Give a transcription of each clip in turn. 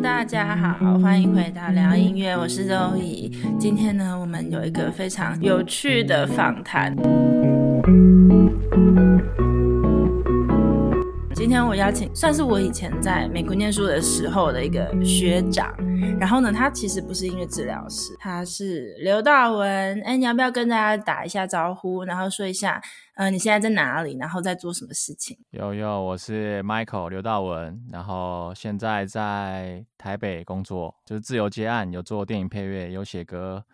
大家好，欢迎回到聊音乐，我是周怡。今天呢，我们有一个非常有趣的访谈。今天我邀请，算是我以前在美国念书的时候的一个学长。然后呢，他其实不是音乐治疗师，他是刘道文。哎，你要不要跟大家打一下招呼，然后说一下，嗯，你现在在哪里，然后在做什么事情？有有，我是 Michael 刘道文，然后现在在台北工作，就是自由接案，有做电影配乐，有写歌。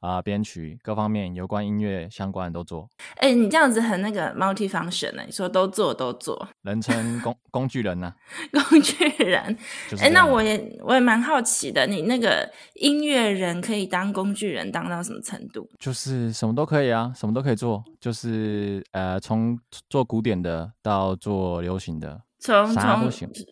啊、呃，编曲各方面有关音乐相关的都做。哎、欸，你这样子很那个 multi-function 呢？你说都做都做，人称工工具人呢、啊？工具人。哎、欸，那我也我也蛮好奇的，你那个音乐人可以当工具人当到什么程度？就是什么都可以啊，什么都可以做，就是呃，从做古典的到做流行的，从从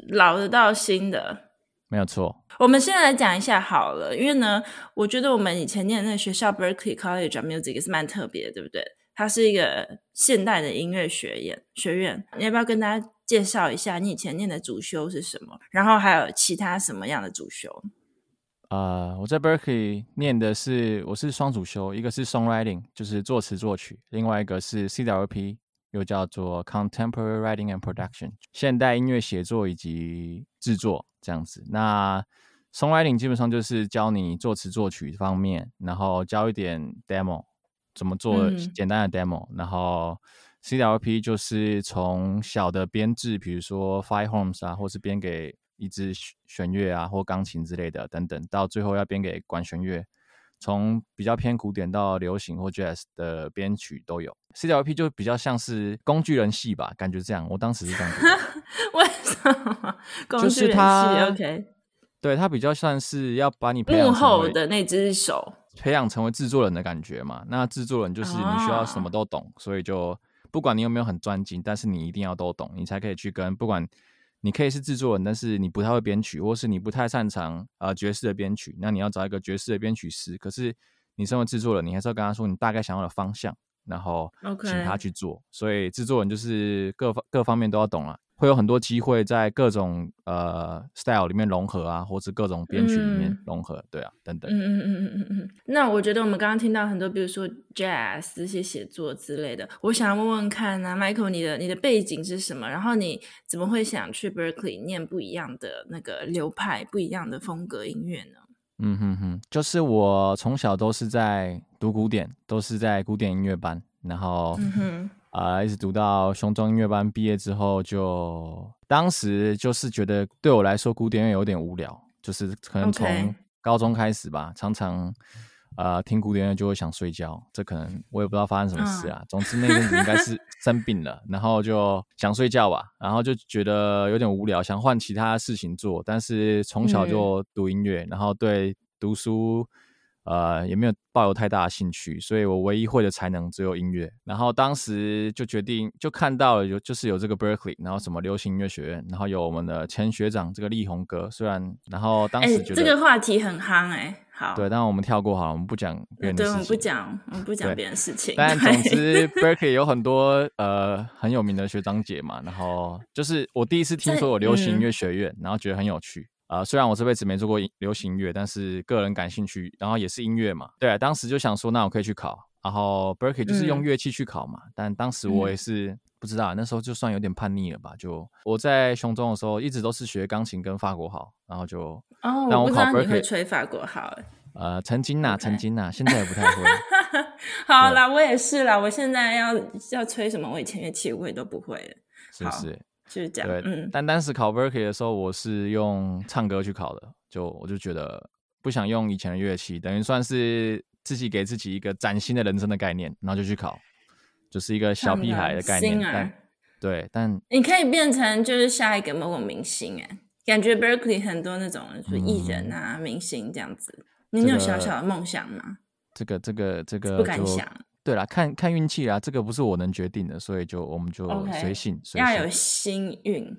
老的到新的。没有错，我们现在来讲一下好了，因为呢，我觉得我们以前念的那个学校 Berkeley College of Music 是蛮特别的，对不对？它是一个现代的音乐学院学院。你要不要跟大家介绍一下你以前念的主修是什么？然后还有其他什么样的主修？呃，我在 Berkeley 念的是我是双主修，一个是 Songwriting，就是作词作曲，另外一个是 CWP，又叫做 Contemporary Writing and Production，现代音乐写作以及制作。这样子，那 songwriting 基本上就是教你作词作曲方面，然后教一点 demo 怎么做简单的 demo，、嗯、然后 CWP 就是从小的编制，比如说 Five Homes 啊，或是编给一支弦乐啊，或钢琴之类的等等，到最后要编给管弦乐，从比较偏古典到流行或 jazz 的编曲都有。CWP 就比较像是工具人系吧，感觉这样。我当时是这样子。为什么？工具人系就是他 OK。对，他比较算是要把你幕后的那只手，培养成为制作人的感觉嘛。那制作人就是你需要什么都懂，哦、所以就不管你有没有很专精，但是你一定要都懂，你才可以去跟不管。你可以是制作人，但是你不太会编曲，或是你不太擅长呃爵士的编曲，那你要找一个爵士的编曲师。可是你身为制作人，你还是要跟他说你大概想要的方向，然后请他去做。所以制作人就是各方各方面都要懂了。会有很多机会在各种呃 style 里面融合啊，或是各种编曲里面融合，嗯、对啊，等等。嗯嗯嗯嗯嗯嗯。那我觉得我们刚刚听到很多，比如说 jazz 这些写作之类的，我想要问问看啊，Michael，你的你的背景是什么？然后你怎么会想去 Berkeley 念不一样的那个流派、不一样的风格音乐呢？嗯哼哼，就是我从小都是在读古典，都是在古典音乐班，然后。嗯哼啊、呃，一直读到雄中音乐班毕业之后就，就当时就是觉得对我来说古典乐有点无聊，就是可能从高中开始吧.常常呃听古典乐就会想睡觉，这可能我也不知道发生什么事啊。嗯、总之那阵子应该是生病了，然后就想睡觉吧，然后就觉得有点无聊，想换其他事情做。但是从小就读音乐，嗯、然后对读书。呃，也没有抱有太大的兴趣，所以我唯一会的才能只有音乐。然后当时就决定，就看到了有就是有这个 Berkeley，然后什么流行音乐学院，然后有我们的前学长这个力宏哥。虽然，然后当时觉得、欸、这个话题很夯哎、欸，好，对，但我们跳过好了，我们不讲别人的事情，对，我们不讲，我们不讲别人的事情。但总之 Berkeley 有很多呃很有名的学长姐嘛，然后就是我第一次 听说有流行音乐学院，嗯、然后觉得很有趣。啊、呃，虽然我这辈子没做过流行乐，但是个人感兴趣，然后也是音乐嘛。对、啊，当时就想说，那我可以去考。然后 Berklee 就是用乐器去考嘛。嗯、但当时我也是不知道，那时候就算有点叛逆了吧。就我在雄中的时候，一直都是学钢琴跟法国号，然后就哦，我，我不知道你会吹法国号。呃，曾经呐，曾经呐，现在也不太会。好啦，我也是啦。我现在要要吹什么，我以前乐器我也都不会了。是不是？就是这样，对，嗯，但当时考 Berkeley 的时候，我是用唱歌去考的，就我就觉得不想用以前的乐器，等于算是自己给自己一个崭新的人生的概念，然后就去考，就是一个小屁孩的概念，但对，但你可以变成就是下一个某某明星哎，感觉 Berkeley 很多那种是艺人啊、嗯、明星这样子，你有小小的梦想吗？这个这个这个不敢想。对啦，看看运气啦，这个不是我能决定的，所以就我们就随性，随性。要有幸运，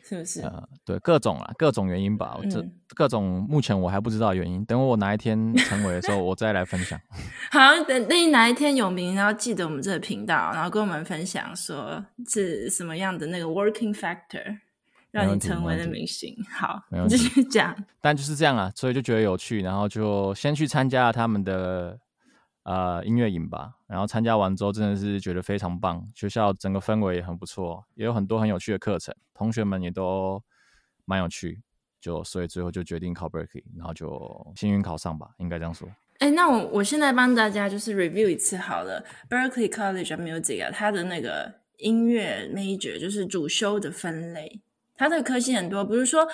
是不是？呃，对，各种啦，各种原因吧。嗯、这各种目前我还不知道原因，等我哪一天 成为的时候，我再来分享。好，等等你哪一天有名，然后记得我们这个频道，然后跟我们分享说是什么样的那个 working factor，让你成为了明星。好，你继续讲。但就是这样啊，所以就觉得有趣，然后就先去参加了他们的呃音乐营吧。然后参加完之后，真的是觉得非常棒，学校整个氛围也很不错，也有很多很有趣的课程，同学们也都蛮有趣。就所以最后就决定考 Berkeley，然后就幸运考上吧，应该这样说。哎，那我我现在帮大家就是 review 一次好了，Berkeley College of Music 啊，它的那个音乐 major 就是主修的分类，它的科系很多，比如说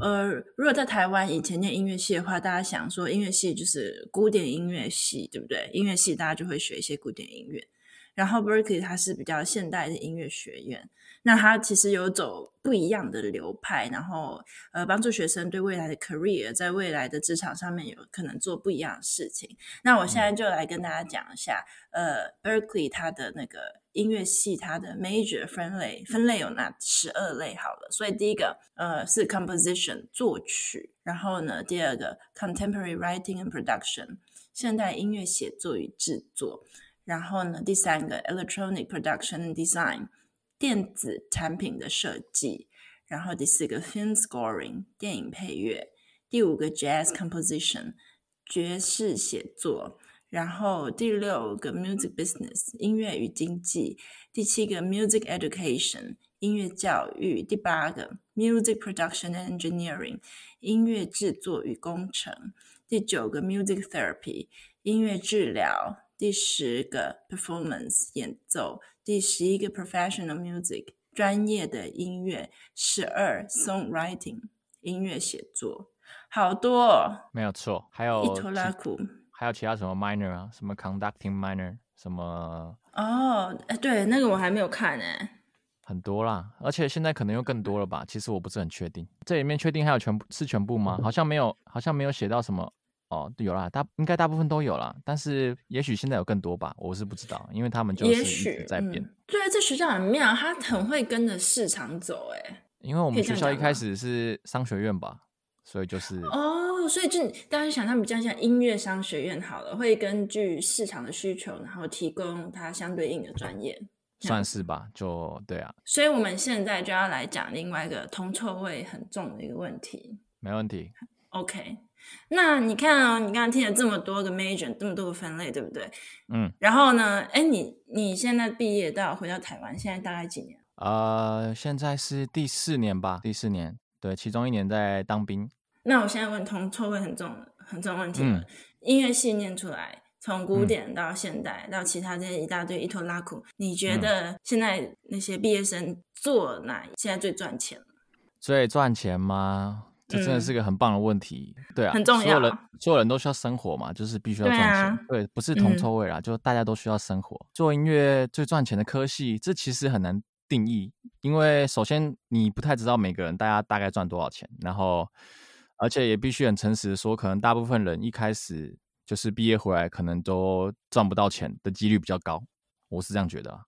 呃，如果在台湾以前念音乐系的话，大家想说音乐系就是古典音乐系，对不对？音乐系大家就会学一些古典音乐，然后 Berkeley 它是比较现代的音乐学院。那他其实有走不一样的流派，然后呃，帮助学生对未来的 career，在未来的职场上面有可能做不一样的事情。那我现在就来跟大家讲一下，呃，Berkeley 它的那个音乐系，它的 major 分类分类有哪十二类？好了，所以第一个呃是 composition 作曲，然后呢，第二个 contemporary writing and production 现代音乐写作与制作，然后呢，第三个 electronic production and design。电子产品的设计，然后第四个 film scoring 电影配乐，第五个 jazz composition 爵士写作，然后第六个 music business 音乐与经济，第七个 music education 音乐教育，第八个 music production and engineering 音乐制作与工程，第九个 music therapy 音乐治疗。第十个 performance 演奏，第十一个 professional music 专业的音乐，十二 songwriting 音乐写作，好多哦，没有错，还有还有其他什么 minor 啊，什么 conducting minor 什么哦，哎，对，那个我还没有看呢，很多啦，而且现在可能又更多了吧？其实我不是很确定，这里面确定还有全部是全部吗？好像没有，好像没有写到什么。哦，有啦，大应该大部分都有啦，但是也许现在有更多吧，我是不知道，因为他们就是一直在变。嗯、对，这学校很妙，他很会跟着市场走，哎。因为我们学校一开始是商学院吧，所以就是哦，所以就大家想他们比较像音乐商学院好了，会根据市场的需求，然后提供它相对应的专业，算是吧，就对啊。所以我们现在就要来讲另外一个铜臭味很重的一个问题。没问题。OK。那你看哦，你刚刚听了这么多个 major，这么多个分类，对不对？嗯。然后呢，哎，你你现在毕业到回到台湾，现在大概几年？呃，现在是第四年吧，第四年。对，其中一年在当兵。那我现在问同臭味很重很重问题了。嗯、音乐系念出来，从古典到现代、嗯、到其他这些一大堆一拖拉苦，你觉得现在那些毕业生做哪现在最赚钱？最赚钱吗？这真的是个很棒的问题，嗯、对啊，很重要。所有人，所有人都需要生活嘛，就是必须要赚钱。对，啊、对，不是铜臭味啦，嗯、就大家都需要生活。做音乐最赚钱的科系，这其实很难定义，因为首先你不太知道每个人大家大概赚多少钱，然后而且也必须很诚实的说，可能大部分人一开始就是毕业回来，可能都赚不到钱的几率比较高。我是这样觉得。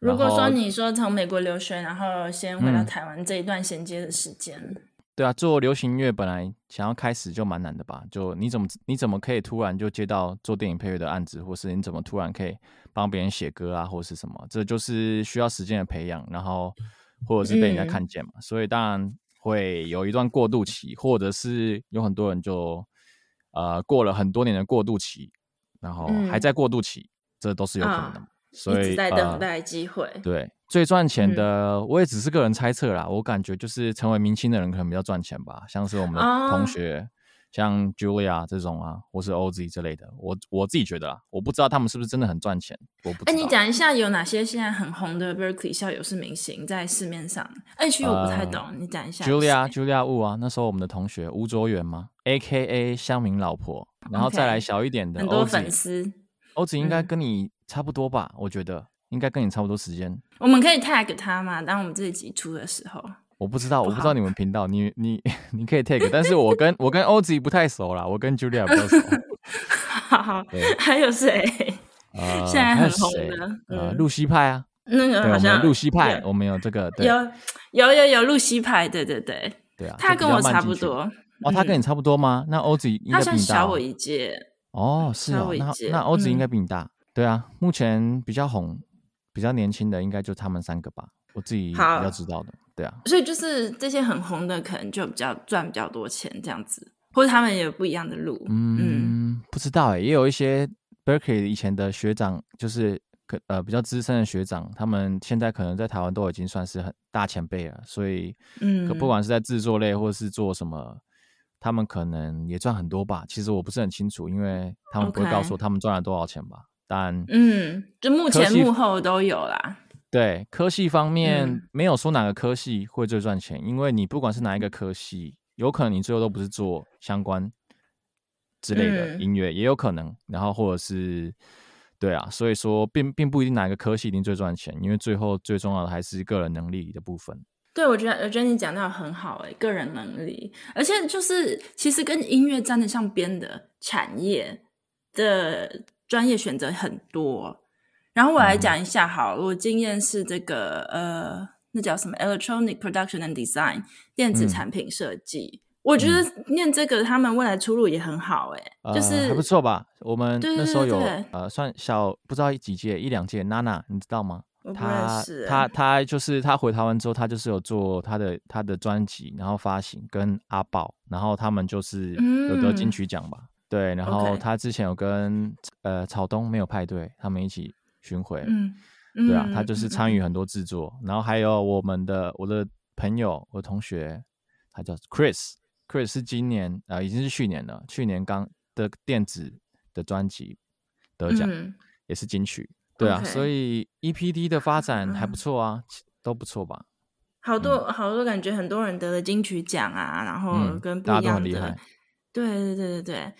如果说你说从美国留学，然后先回到台湾这一段衔接的时间。嗯对啊，做流行音乐本来想要开始就蛮难的吧？就你怎么你怎么可以突然就接到做电影配乐的案子，或是你怎么突然可以帮别人写歌啊，或是什么？这就是需要时间的培养，然后或者是被人家看见嘛。嗯、所以当然会有一段过渡期，或者是有很多人就呃过了很多年的过渡期，然后还在过渡期，嗯、这都是有可能的。啊、所以一直在等待机会。呃、对。最赚钱的，我也只是个人猜测啦。嗯、我感觉就是成为明星的人可能比较赚钱吧，像是我们的同学，啊、像 Julia 这种啊，或是 Ozzy 之类的。我我自己觉得啦，我不知道他们是不是真的很赚钱。我不知道。哎，你讲一下有哪些现在很红的 Berkeley 校友是明星在市面上？哎，其实我不太懂，呃、你讲一下。Julia Julia Wu 啊，那时候我们的同学吴卓源嘛，A.K.A. 乡民老婆，然后再来小一点的很多粉丝。Ozzy 应该跟你差不多吧？嗯、我觉得。应该跟你差不多时间。我们可以 tag 他嘛？当我们这一集出的时候，我不知道，不我不知道你们频道，你 你你可以 tag，但是我跟我跟 Ozzy 不太熟啦，我跟 Julia 比较熟。好好，还有谁？呃，现在很红的，呃，露西派啊，那个好像露西派，我们有这个，有有有有露西派，对对对，对啊，他跟我差不多。哦，他跟你差不多吗？那 Ozzy 应该比你大。他小我一届。哦，是哦，那那 Ozzy 应该比你大。对啊，目前比较红。比较年轻的应该就他们三个吧，我自己比较知道的，对啊。所以就是这些很红的，可能就比较赚比较多钱这样子，或者他们也有不一样的路。嗯，嗯不知道哎，也有一些 Berkeley 以前的学长，就是可呃比较资深的学长，他们现在可能在台湾都已经算是很大前辈了，所以嗯，可不管是在制作类或者是做什么。他们可能也赚很多吧，其实我不是很清楚，因为他们不会告诉我他们赚了多少钱吧。但嗯，就目前幕后都有啦。对，科系方面没有说哪个科系会最赚钱，嗯，因为你不管是哪一个科系，有可能你最后都不是做相关之类的音乐，嗯，也有可能。然后或者是对啊，所以说并并不一定哪一个科系一定最赚钱，因为最后最重要的还是个人能力的部分。对，我觉得我觉得你讲到很好诶，个人能力，而且就是其实跟音乐沾得上边的产业的专业选择很多。然后我来讲一下，好，我经验是这个呃，那叫什么？Electronic Production and Design，电子产品设计。嗯、我觉得念这个，他们未来出路也很好诶、呃，就是还不错吧？我们那时候有呃，算小不知道几届一两届，Nana，你知道吗？他他他就是他回台湾之后，他就是有做他的他的专辑，然后发行跟阿宝，然后他们就是有得金曲奖吧、嗯？对，然后他之前有跟、呃草东没有派对，他们一起巡回，嗯，对啊，他就是参与很多制作、嗯，然后还有我们的我的朋友，我的同学，他叫 Chris，Chris Chris 是今年呃已经是去年了，去年刚的电子的专辑得奖、嗯，也是金曲。对啊，okay. 所以 EPD 的发展还不错啊，嗯、都不错吧？好多、嗯、好多感觉，很多人得了金曲奖啊，然后跟不一样的，嗯、大家都很厉害。对对对对对，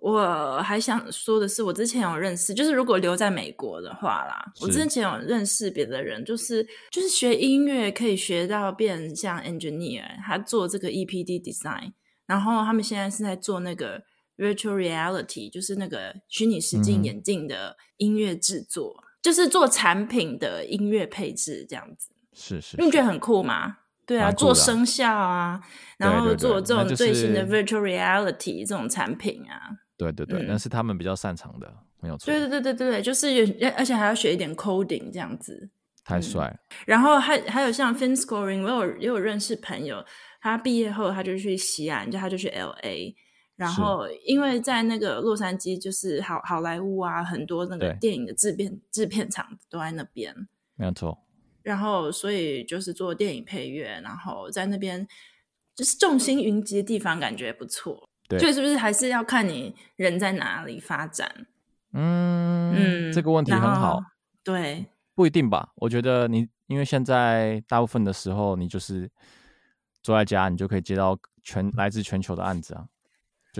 我还想说的是，我之前有认识，就是如果留在美国的话啦，我之前有认识别的人，就是就是学音乐可以学到变像 engineer，他做这个 EPD design，然后他们现在是在做那个。Virtual reality 就是那个虚拟实境眼镜的音乐制作、嗯，就是做产品的音乐配置这样子。是是，你不觉得很酷吗？对啊，做声效啊，然后做这种最新的 Virtual reality 这种产品啊。对对对，那、嗯、是他们比较擅长的，没有错。对对对对对，就是有，而且还要学一点 coding 这样子。太帅、嗯。然后还还有像 Film Scoring，我有也有认识朋友，他毕业后他就去西安，就他就去 LA。然后，因为在那个洛杉矶，就是好好莱坞啊，很多那个电影的制片制片厂都在那边，没有错。然后，所以就是做电影配乐，然后在那边就是众星云集的地方，感觉不错。对，所以是不是还是要看你人在哪里发展？嗯嗯，这个问题很好。对，不一定吧？我觉得你因为现在大部分的时候，你就是坐在家，你就可以接到全来自全球的案子啊。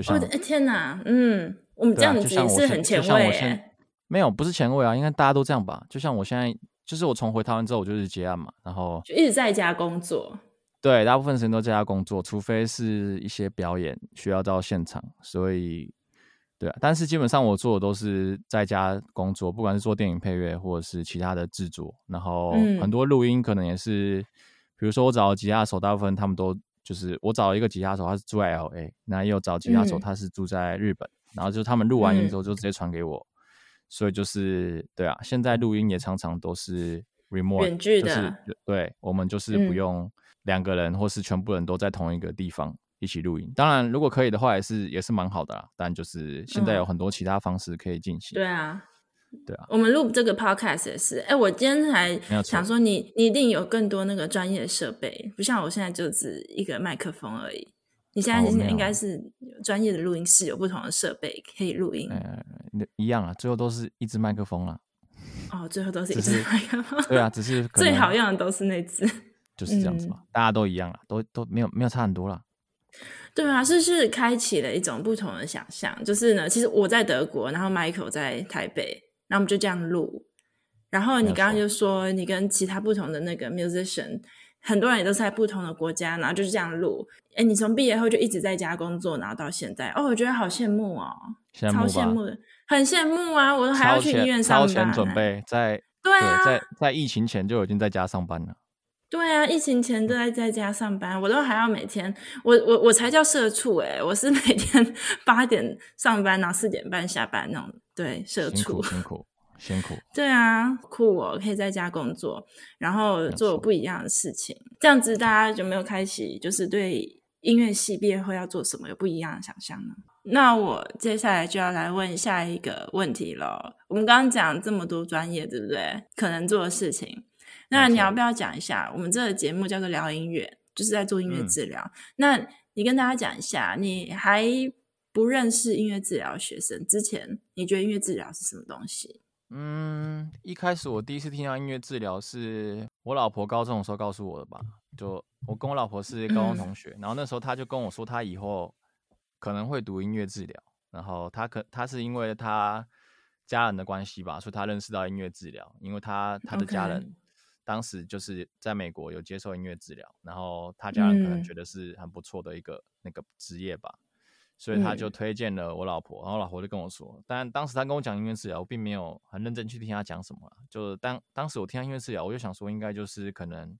我的天哪，嗯，我们这样子也是很前卫、啊。没有，不是前卫啊，应该大家都这样吧？就像我现在，就是我从回台湾之后，我就是接案嘛，然后就一直在家工作。对，大部分时间都在家工作，除非是一些表演需要到现场，所以对啊。但是基本上我做的都是在家工作，不管是做电影配乐或者是其他的制作，然后很多录音可能也是，嗯、比如说我找吉他手，大部分他们都。就是我找了一个吉他手，他是住在 LA，那也有找吉他手，他是住在日本，嗯、然后就他们录完音之后就直接传给我、嗯，所以就是对啊，现在录音也常常都是 remote，远距的，就是、对，我们就是不用两个人或是全部人都在同一个地方一起录音、嗯。当然，如果可以的话，也是也是蛮好的啦，但就是现在有很多其他方式可以进行、嗯。对啊。对啊，我们录这个 podcast 也是。哎，我今天还想说你，你你一定有更多那个专业设备，不像我现在就只一个麦克风而已。你现在应该是专业的录音室，有不同的设备可以录音。呃，一样啊，最后都是一支麦克风啊。哦，最后都是一支麦克风。对啊，只是 最好用的都是那支。就是这样子嘛，嗯、大家都一样了，都都没有没有差很多了。对啊，是是开启了一种不同的想象。就是呢，其实我在德国，然后 Michael 在台北。那我们就这样录，然后你刚刚就说你跟其他不同的那个 musician，很多人也都是在不同的国家，然后就是这样录。哎，你从毕业后就一直在家工作，然后到现在，哦，我觉得好羡慕哦，羡慕超羡慕的，很羡慕啊！我都还要去医院上班，超前准备，在对啊，对在在疫情前就已经在家上班了。对啊，疫情前都在在家上班，我都还要每天，我我我才叫社畜哎，我是每天 八点上班，然后四点半下班那种。对，社畜辛苦辛苦辛苦。对啊，酷哦，可以在家工作，然后做不一样的事情，这样子大家就没有开启，就是对音乐系毕业后要做什么有不一样的想象呢？那我接下来就要来问下一个问题了。我们刚刚讲这么多专业，对不对？可能做的事情，那你要不要讲一下？我们这个节目叫做聊音乐，就是在做音乐治疗。嗯、那你跟大家讲一下，你还不认识音乐治疗学生之前，你觉得音乐治疗是什么东西？嗯，一开始我第一次听到音乐治疗是我老婆高中的时候告诉我的吧。就我跟我老婆是高中同学，嗯、然后那时候她就跟我说，她以后。可能会读音乐治疗，然后她可她是因为她家人的关系吧，所以他认识到音乐治疗，因为她她的家人当时就是在美国有接受音乐治疗，然后他家人可能觉得是很不错的一个、嗯、那个职业吧，所以他就推荐了我老婆，然后老婆就跟我说，但当时他跟我讲音乐治疗，我并没有很认真去听他讲什么，就是当当时我听音乐治疗，我就想说应该就是可能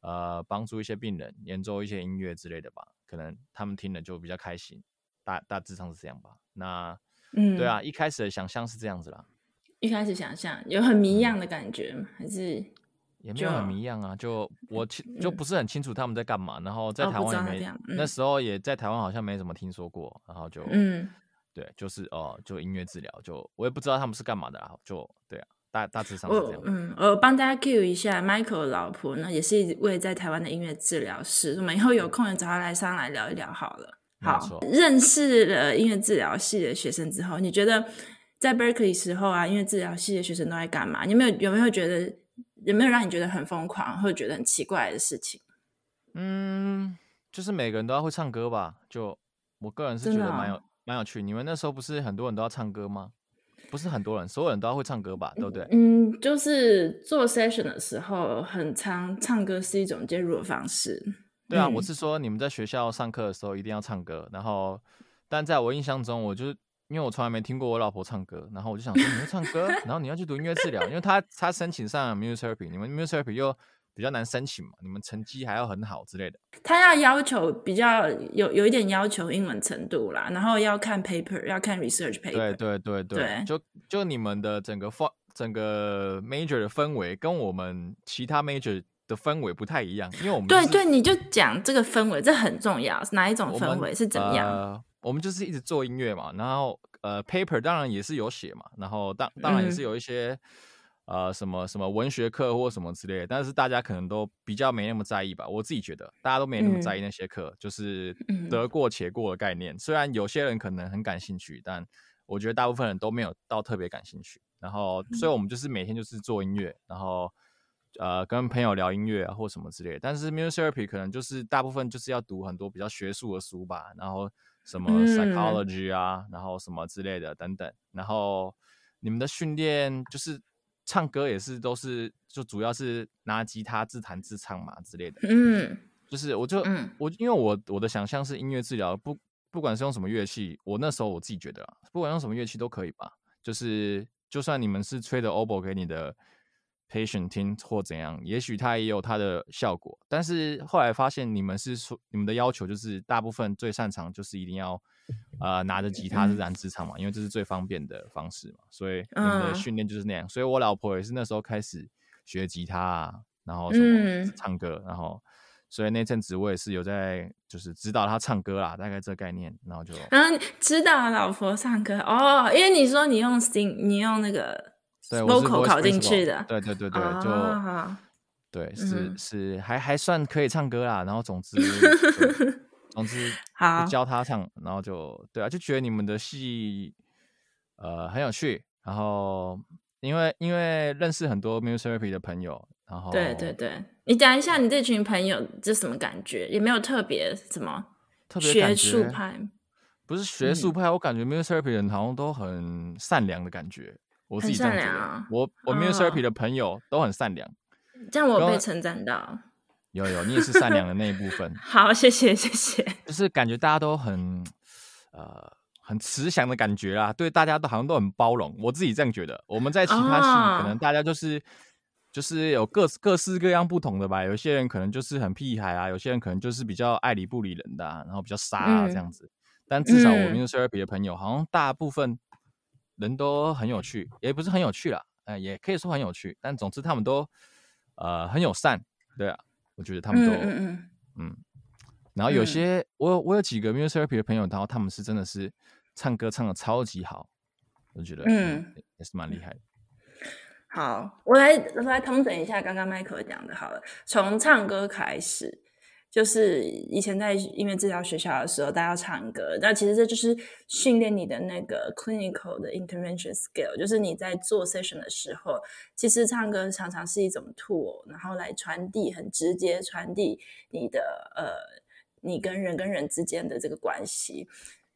呃帮助一些病人演奏一些音乐之类的吧。可能他们听了就比较开心，大大致上是这样吧。那，嗯，对啊，一开始的想象是这样子啦。一开始想象有很迷样的感觉，嗯、还是也没有很迷样啊？就我清就不是很清楚他们在干嘛。嗯、然后在台湾也没、哦嗯、那时候也在台湾好像没怎么听说过。然后就嗯，对，就是哦，就音乐治疗，就我也不知道他们是干嘛的啊。就对啊。大大致上是这样。嗯，我帮大家 cue 一下，Michael 的老婆呢，也是一位在台湾的音乐治疗师。我们以后有空也找他来上来聊一聊好了。好，错认识了音乐治疗系的学生之后，你觉得在 Berkeley 时候啊，音乐治疗系的学生都在干嘛？你有没有有没有觉得有没有让你觉得很疯狂或者觉得很奇怪的事情？嗯，就是每个人都要会唱歌吧。就我个人是觉得蛮有蛮、哦、有趣。你们那时候不是很多人都要唱歌吗？不是很多人，所有人都要会唱歌吧？对不对？嗯，就是做 session 的时候，很常唱歌是一种介入的方式。对啊，嗯、我是说你们在学校上课的时候一定要唱歌。然后，但在我印象中，我就是因为我从来没听过我老婆唱歌，然后我就想说你会唱歌，然后你要去读音乐治疗，因为她她申请上 music therapy，你们 music therapy 又。比较难申请嘛，你们成绩还要很好之类的。他要要求比较有有一点要求英文程度啦，然后要看 paper，要看 research paper。对对对对，对就就你们的整个氛整个 major 的氛围跟我们其他 major 的氛围不太一样，因为我们、就是、对对，你就讲这个氛围，这很重要，哪一种氛围是怎么样？呃，我们就是一直做音乐嘛，然后呃 paper 当然也是有写嘛，然后当当然也是有一些。嗯呃，什么什么文学课或什么之类的，但是大家可能都比较没那么在意吧。我自己觉得，大家都没那么在意那些课，嗯、就是得过且过的概念。嗯、虽然有些人可能很感兴趣，但我觉得大部分人都没有到特别感兴趣。然后，所以我们就是每天就是做音乐，然后呃跟朋友聊音乐啊或什么之类的。但是 music therapy 可能就是大部分就是要读很多比较学术的书吧，然后什么 psychology 啊，嗯、然后什么之类的等等。然后你们的训练就是。唱歌也是都是就主要是拿吉他自弹自唱嘛之类的，嗯，就是我就、嗯、我因为我我的想象是音乐治疗不不管是用什么乐器，我那时候我自己觉得啊，不管用什么乐器都可以吧，就是就算你们是吹的 oboe 给你的 patient 听或怎样，也许它也有它的效果，但是后来发现你们是说你们的要求就是大部分最擅长就是一定要。呃，拿着吉他自弹自唱嘛，因为这是最方便的方式嘛，所以你们的训练就是那样。嗯、所以我老婆也是那时候开始学吉他啊，然后什么唱歌，嗯、然后所以那阵子我也是有在就是指导她唱歌啦，大概这个概念，然后就嗯，指导老婆唱歌哦，因为你说你用 sing，你用那个 vocal 考进去的，对对对对，就、哦、对是是还还算可以唱歌啦，然后总之。总之，好教他唱，然后就对啊，就觉得你们的戏呃很有趣。然后因为因为认识很多 music therapy 的朋友，然后对对对，你讲一下你这群朋友这什么感觉？也没有特别什么特别学术派，不是学术派，嗯、我感觉 music therapy 的人好像都很善良的感觉。我自己这样觉得，善良啊、我我 music therapy 的朋友都很善良，这样我被称赞到。有有，你也是善良的那一部分。好，谢谢谢谢。就是感觉大家都很呃很慈祥的感觉啦，对大家都好像都很包容。我自己这样觉得。我们在其他系、哦、可能大家就是就是有各各式各样不同的吧。有些人可能就是很屁孩啊，有些人可能就是比较爱理不理人的、啊，然后比较傻啊这样子。嗯、但至少我们 music therapy 的朋友，好像大部分人都很有趣，也不是很有趣啦，呃，也可以说很有趣，但总之他们都呃很友善，对啊，我觉得他们都嗯嗯，嗯，嗯，然后有些、嗯、我我有几个 music therapy 的朋友，然后他们是真的是唱歌唱的超级好，我觉得嗯也是蛮厉害的。好，我来我来通整一下刚刚 Michael 讲的，好了，从唱歌开始。就是以前在音乐治疗学校的时候，大家要唱歌，那其实这就是训练你的那个 clinical 的 intervention skill，就是你在做 session 的时候，其实唱歌常常是一种 tool，然后来传递很直接传递你的呃，你跟人跟人之间的这个关系，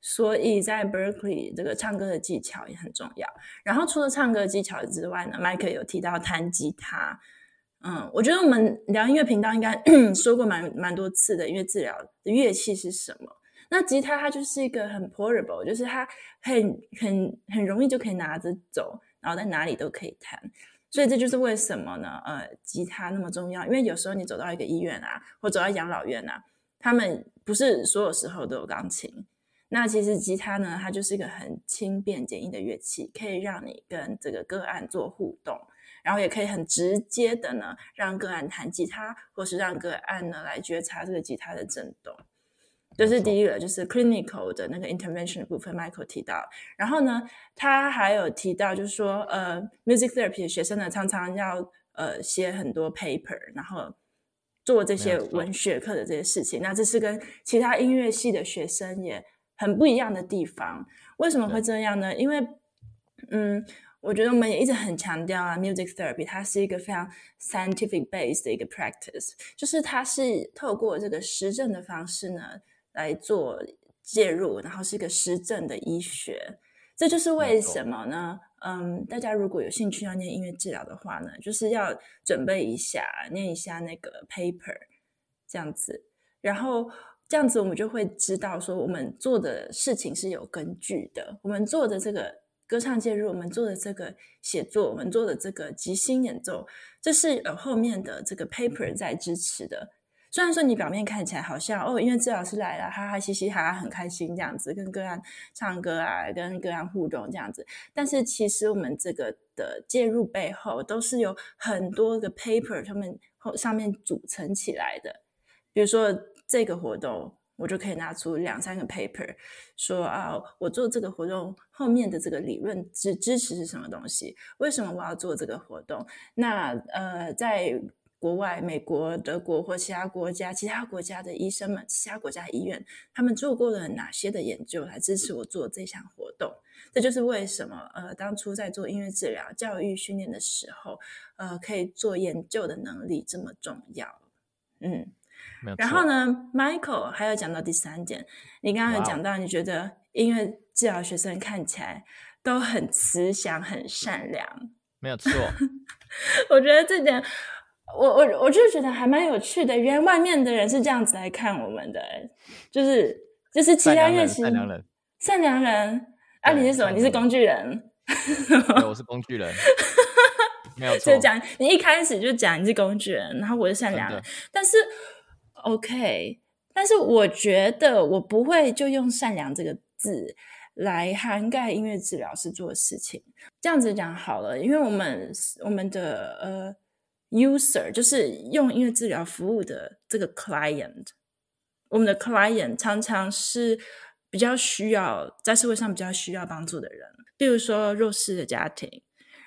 所以在 Berkeley 这个唱歌的技巧也很重要。然后除了唱歌技巧之外呢，Mike 有提到弹吉他。嗯，我觉得我们聊音乐频道应该 说过蛮蛮多次的，音乐治疗的乐器是什么？那吉他它就是一个很 portable，就是它很很很容易就可以拿着走，然后在哪里都可以弹。所以这就是为什么呢？呃，吉他那么重要，因为有时候你走到一个医院啊，或走到养老院啊，他们不是所有时候都有钢琴。那其实吉他呢，它就是一个很轻便简易的乐器，可以让你跟这个个案做互动。然后也可以很直接的呢，让个案弹吉他，或是让个案呢来觉察这个吉他的震动。这是第一个，就是 clinical 的那个 intervention 的部分，Michael 提到。然后呢，他还有提到，就是说，呃，music therapy 的学生呢，常常要呃写很多 paper，然后做这些文学课的这些事情。那这是跟其他音乐系的学生也很不一样的地方。为什么会这样呢？因为，嗯。我觉得我们也一直很强调啊，music therapy 它是一个非常 scientific based 的一个 practice，就是它是透过这个实证的方式呢来做介入，然后是一个实证的医学。这就是为什么呢？嗯，大家如果有兴趣要念音乐治疗的话呢，就是要准备一下，念一下那个 paper，这样子，然后这样子我们就会知道说我们做的事情是有根据的，我们做的这个。歌唱介入，我们做的这个写作，我们做的这个即兴演奏，这是呃后面的这个 paper 在支持的。虽然说你表面看起来好像哦，因为治疗师来了，哈哈嘻嘻，哈哈很开心这样子，跟个案唱歌啊，跟个案互动这样子，但是其实我们这个的介入背后都是有很多个 paper，他们后上面组成起来的。比如说这个活动。我就可以拿出两三个 paper，说啊，我做这个活动后面的这个理论支支持是什么东西？为什么我要做这个活动？那呃，在国外，美国、德国或其他国家，其他国家的医生们，其他国家医院，他们做过了哪些的研究来支持我做这项活动？这就是为什么呃，当初在做音乐治疗教育训练的时候，呃，可以做研究的能力这么重要。嗯。然后呢，Michael 还有讲到第三点，你刚刚有讲到，你觉得音乐治疗学生看起来都很慈祥、很善良，没有错。我觉得这点，我我我就觉得还蛮有趣的。原来外面的人是这样子来看我们的，就是就是其他乐器，善良人，善良人。啊，你是什么？你是工具人？我是工具人。没有错。就讲你一开始就讲你是工具人，然后我是善良人，但是。OK，但是我觉得我不会就用“善良”这个字来涵盖音乐治疗师做的事情。这样子讲好了，因为我们我们的呃 user 就是用音乐治疗服务的这个 client，我们的 client 常常是比较需要在社会上比较需要帮助的人，比如说弱势的家庭，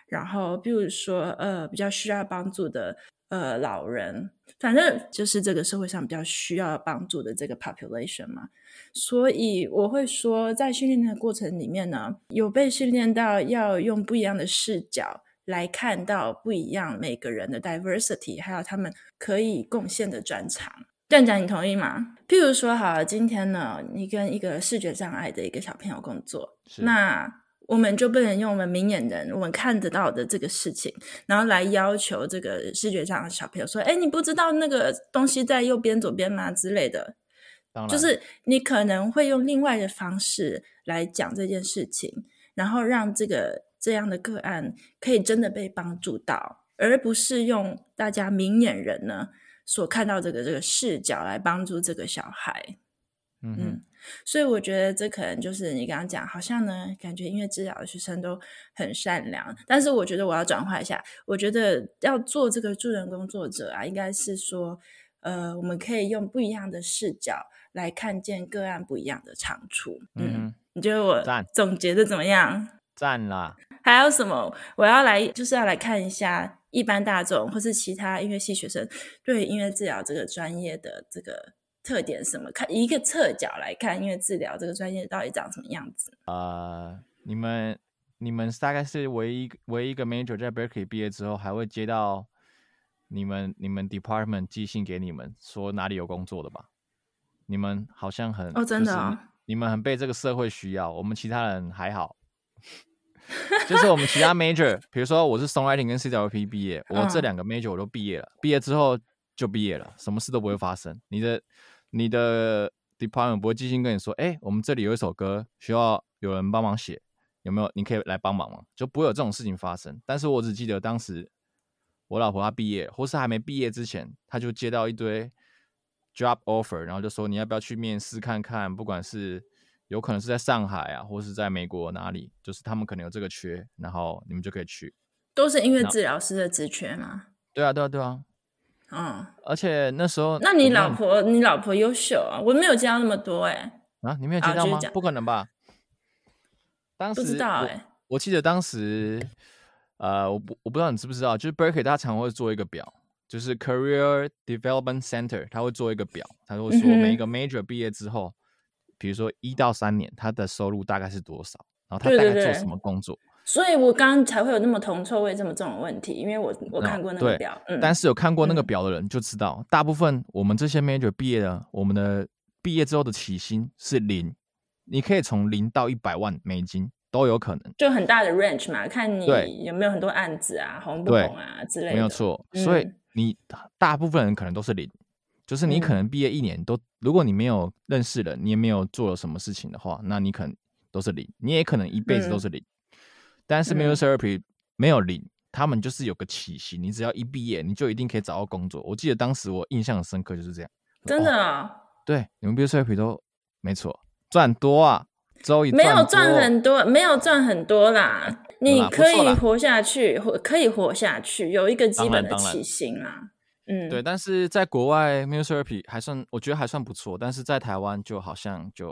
然后比如说呃比较需要帮助的呃老人。反正就是这个社会上比较需要帮助的这个 population 嘛，所以我会说，在训练的过程里面呢，有被训练到要用不一样的视角来看到不一样每个人的 diversity，还有他们可以贡献的专长。站长你同意吗？譬如说，好，今天呢，你跟一个视觉障碍的一个小朋友工作，那。我们就不能用我们明眼人，我们看得到的这个事情，然后来要求这个视觉上的小朋友说：“哎，你不知道那个东西在右边、左边吗？”之类的。当然，就是你可能会用另外的方式来讲这件事情，然后让这个这样的个案可以真的被帮助到，而不是用大家明眼人呢所看到这个这个视角来帮助这个小孩。嗯，嗯，所以我觉得这可能就是你刚刚讲，好像呢，感觉音乐治疗的学生都很善良。但是我觉得我要转化一下，我觉得要做这个助人工作者啊，应该是说，呃，我们可以用不一样的视角来看见个案不一样的长处。嗯，嗯，你觉得我总结的怎么样？赞啦！还有什么？我要来就是要来看一下一般大众或是其他音乐系学生对音乐治疗这个专业的这个。特点什么？看一个侧角来看，音乐治疗这个专业到底长什么样子？呃，你们你们大概是唯一唯一一个 major 在 Berkeley 毕业之后，还会接到你们你们 department 寄信给你们说哪里有工作的吧？你们好像很哦，真的哦，你们很被这个社会需要，我们其他人还好。就是我们其他 major，比如说我是 songwriting 跟 CWP 毕业，我这两个 major 我都毕业了，毕业之后就毕业了，什么事都不会发生。你的你的 department 不会寄信跟你说，哎、欸，我们这里有一首歌需要有人帮忙写，有没有？你可以来帮忙吗？就不会有这种事情发生。但是我只记得当时我老婆她毕业，或是还没毕业之前，她就接到一堆 job offer，然后就说你要不要去面试看看？不管是有可能是在上海啊，或是在美国哪里，就是他们可能有这个缺，然后你们就可以去。都是音乐治疗师的职缺吗？对啊，对啊，对啊。嗯，而且那时候，那你老婆，你老婆优秀啊，我没有接到那么多哎、欸。啊，你没有接到吗？不可能吧？当时不知道哎、欸，我记得当时，呃，我不我不知道你知不知道，就是 Berkeley 他常会做一个表，就是 Career Development Center，他会做一个表，他会说每一个 Major 毕业之后，嗯、比如说一到三年，他的收入大概是多少，然后他大概做什么工作。对对对所以我刚刚才会有那么铜臭味这么重的问题，因为我我看过那个表，嗯，但是有看过那个表的人就知道，嗯、大部分我们这些 major 毕业的，我们的毕业之后的起薪是零，你可以从零到一百万美金都有可能，就很大的 range 嘛，看你有没有很多案子啊，红不红啊之类的，没有错。所以你大部分人可能都是零，就是你可能毕业一年都，如果你没有认识人，你也没有做了什么事情的话，那你可能都是零，你也可能一辈子都是零。嗯但是 music therapy 没有零，他们就是有个起薪，你只要一毕业，你就一定可以找到工作。我记得当时我印象很深刻，就是这样。真的啊、哦？对，你们 music therapy 都没错，赚多啊，没有赚很多，没有赚很多啦。你可以活下去，活可以活下去，有一个基本的起薪啦。嗯，对。但是在国外 music therapy 还算，我觉得还算不错。但是在台湾就好像就，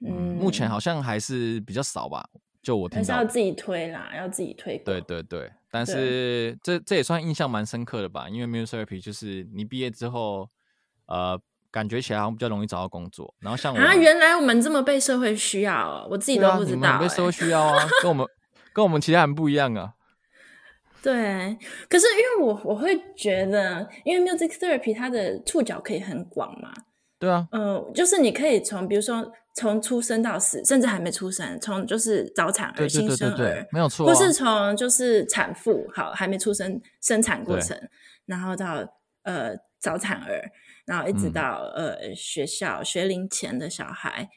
嗯，嗯目前好像还是比较少吧。就我听到，还是要自己推啦，要自己推。对对对，但是这这也算印象蛮深刻的吧？因为 music therapy 就是你毕业之后，呃，感觉起来好像比较容易找到工作。然后像我啊，原来我们这么被社会需要哦，我自己都不知道、欸。啊、被社会需要啊，跟我们跟我们其他人不一样啊。对，可是因为我我会觉得，因为 music therapy 它的触角可以很广嘛。对啊，嗯、呃，就是你可以从比如说。从出生到死，甚至还没出生，从就是早产儿、新生儿，没有错、啊，或是从就是产妇，好还没出生生产过程，然后到呃早产儿，然后一直到、嗯、呃学校学龄前的小孩，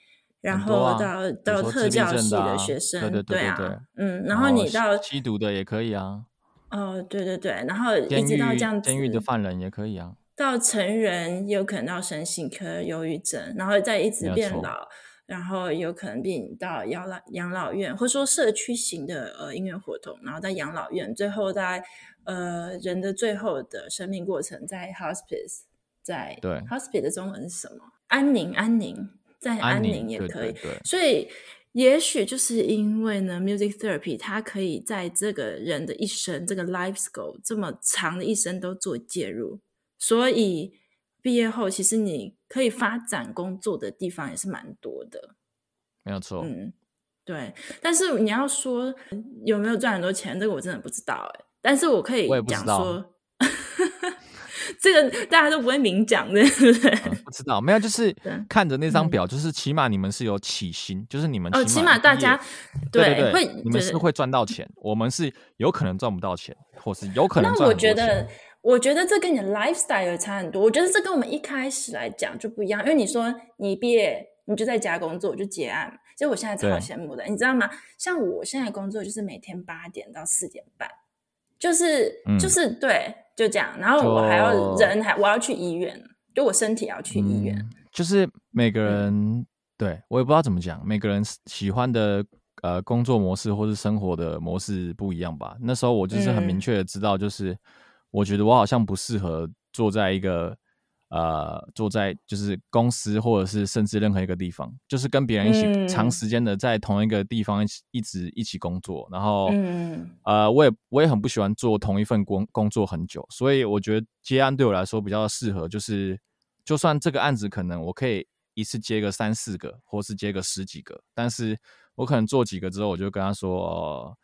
然后到、啊、到特教系的学生，对对对，对，对，对啊，嗯，然后你到吸毒的也可以啊，哦，对对对，然后一直到这样子，监狱的犯人也可以啊，到成人也有可能到神性科、忧郁症，然后再一直变老。然后有可能并到养老养老院，或者说社区型的呃音乐活动，然后在养老院，最后在呃人的最后的生命过程，在 hospice，在对 hospice 的中文是什么？安宁，安宁，在安宁也可以。对对对，所以也许就是因为呢，music therapy 它可以在这个人的一生，这个 life scope 这么长的一生都做介入，所以。毕业后，其实你可以发展工作的地方也是蛮多的，没有错。嗯，对。但是你要说有没有赚很多钱，这个我真的不知道哎。但是我可以讲说，这个大家都不会明讲的，对不对？嗯，不知道，没有，就是看着那张表，就是起码你们是有起薪，就是你们哦，起码大家对对对，会你们是会赚到钱，我们是有可能赚不到钱，或是有可能赚。那我觉得。我觉得这跟你的 lifestyle 差很多。我觉得这跟我们一开始来讲就不一样，因为你说你毕业你就在家工作就结案，其实我现在超羡慕的，你知道吗？像我现在工作就是每天八点到四点半，就是、嗯、就是对，就这样。然后我还要人还我要去医院，就我身体要去医院。嗯、就是每个人对我也不知道怎么讲，每个人喜欢的呃工作模式或是生活的模式不一样吧。那时候我就是很明确的知道，就是、嗯、我觉得我好像不适合坐在一个。呃，坐在就是公司，或者是甚至任何一个地方，就是跟别人一起长时间的在同一个地方一起一直一起工作。然后，嗯、呃，我也我也很不喜欢做同一份工工作很久，所以我觉得接案对我来说比较适合，就是就算这个案子可能我可以一次接个三四个，或是接个十几个，但是我可能做几个之后，我就跟他说，呃，